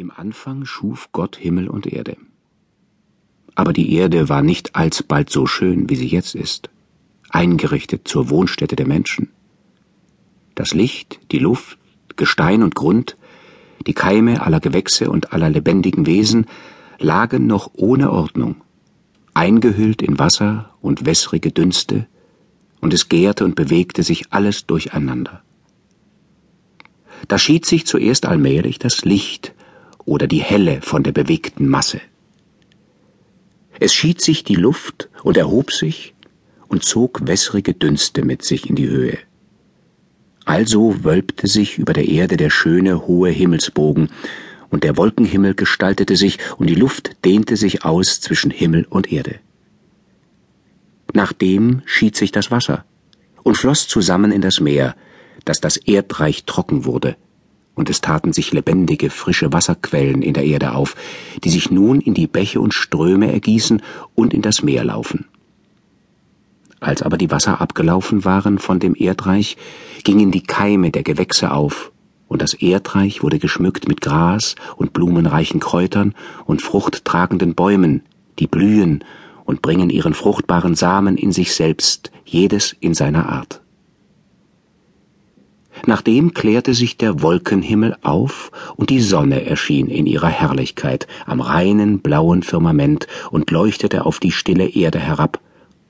Im Anfang schuf Gott Himmel und Erde. Aber die Erde war nicht alsbald so schön, wie sie jetzt ist, eingerichtet zur Wohnstätte der Menschen. Das Licht, die Luft, Gestein und Grund, die Keime aller Gewächse und aller lebendigen Wesen lagen noch ohne Ordnung, eingehüllt in Wasser und wässrige Dünste, und es gärte und bewegte sich alles durcheinander. Da schied sich zuerst allmählich das Licht oder die Helle von der bewegten Masse. Es schied sich die Luft und erhob sich und zog wässrige Dünste mit sich in die Höhe. Also wölbte sich über der Erde der schöne hohe Himmelsbogen, und der Wolkenhimmel gestaltete sich, und die Luft dehnte sich aus zwischen Himmel und Erde. Nachdem schied sich das Wasser und floss zusammen in das Meer, dass das Erdreich trocken wurde, und es taten sich lebendige, frische Wasserquellen in der Erde auf, die sich nun in die Bäche und Ströme ergießen und in das Meer laufen. Als aber die Wasser abgelaufen waren von dem Erdreich, gingen die Keime der Gewächse auf, und das Erdreich wurde geschmückt mit Gras und blumenreichen Kräutern und fruchttragenden Bäumen, die blühen und bringen ihren fruchtbaren Samen in sich selbst, jedes in seiner Art. Nachdem klärte sich der Wolkenhimmel auf und die Sonne erschien in ihrer Herrlichkeit am reinen blauen Firmament und leuchtete auf die stille Erde herab,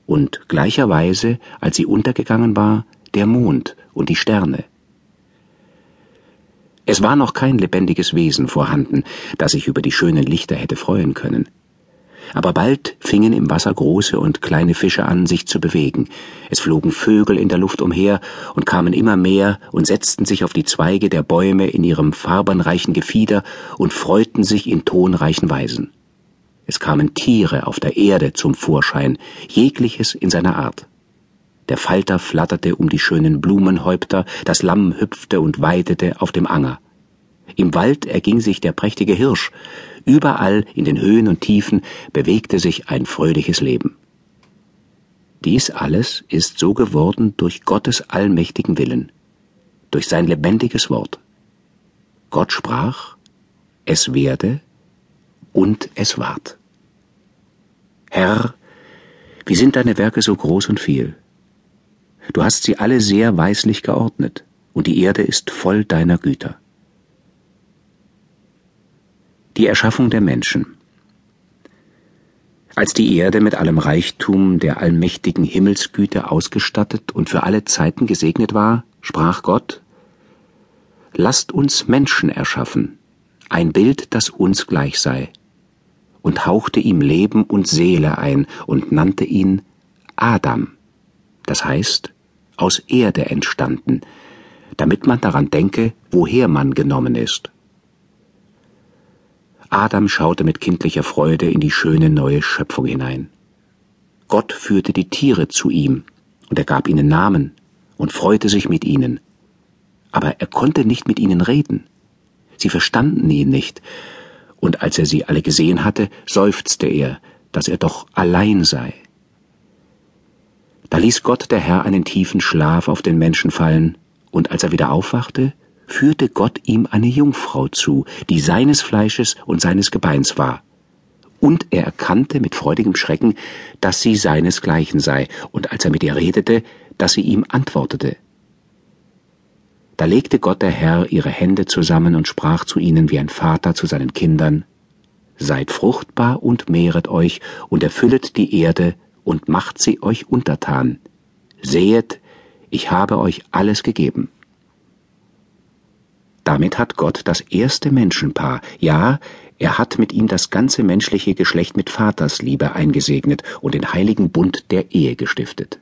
und gleicherweise, als sie untergegangen war, der Mond und die Sterne. Es war noch kein lebendiges Wesen vorhanden, das sich über die schönen Lichter hätte freuen können aber bald fingen im Wasser große und kleine Fische an, sich zu bewegen. Es flogen Vögel in der Luft umher und kamen immer mehr und setzten sich auf die Zweige der Bäume in ihrem farbenreichen Gefieder und freuten sich in tonreichen Weisen. Es kamen Tiere auf der Erde zum Vorschein, jegliches in seiner Art. Der Falter flatterte um die schönen Blumenhäupter, das Lamm hüpfte und weidete auf dem Anger. Im Wald erging sich der prächtige Hirsch, überall in den Höhen und Tiefen bewegte sich ein fröhliches Leben. Dies alles ist so geworden durch Gottes allmächtigen Willen, durch sein lebendiges Wort. Gott sprach, es werde und es ward. Herr, wie sind deine Werke so groß und viel? Du hast sie alle sehr weislich geordnet, und die Erde ist voll deiner Güter. Die Erschaffung der Menschen. Als die Erde mit allem Reichtum der allmächtigen Himmelsgüte ausgestattet und für alle Zeiten gesegnet war, sprach Gott, Lasst uns Menschen erschaffen, ein Bild, das uns gleich sei, und hauchte ihm Leben und Seele ein und nannte ihn Adam, das heißt aus Erde entstanden, damit man daran denke, woher man genommen ist. Adam schaute mit kindlicher Freude in die schöne neue Schöpfung hinein. Gott führte die Tiere zu ihm, und er gab ihnen Namen und freute sich mit ihnen. Aber er konnte nicht mit ihnen reden. Sie verstanden ihn nicht, und als er sie alle gesehen hatte, seufzte er, dass er doch allein sei. Da ließ Gott der Herr einen tiefen Schlaf auf den Menschen fallen, und als er wieder aufwachte, führte Gott ihm eine Jungfrau zu, die seines Fleisches und seines Gebeins war. Und er erkannte mit freudigem Schrecken, dass sie seinesgleichen sei, und als er mit ihr redete, dass sie ihm antwortete. Da legte Gott der Herr ihre Hände zusammen und sprach zu ihnen wie ein Vater zu seinen Kindern, Seid fruchtbar und mehret euch und erfüllet die Erde und macht sie euch untertan. Sehet, ich habe euch alles gegeben. Damit hat Gott das erste Menschenpaar, ja, er hat mit ihm das ganze menschliche Geschlecht mit Vatersliebe eingesegnet und den heiligen Bund der Ehe gestiftet.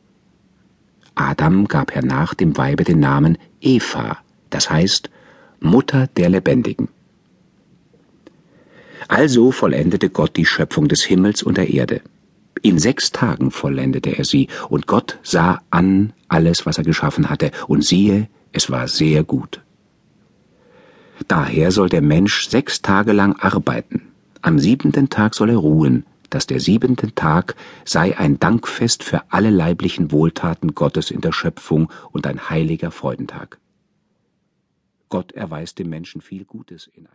Adam gab hernach dem Weibe den Namen Eva, das heißt Mutter der Lebendigen. Also vollendete Gott die Schöpfung des Himmels und der Erde. In sechs Tagen vollendete er sie, und Gott sah an alles, was er geschaffen hatte, und siehe, es war sehr gut. Daher soll der Mensch sechs Tage lang arbeiten, am siebenten Tag soll er ruhen, dass der siebente Tag sei ein Dankfest für alle leiblichen Wohltaten Gottes in der Schöpfung und ein heiliger Freudentag. Gott erweist dem Menschen viel Gutes in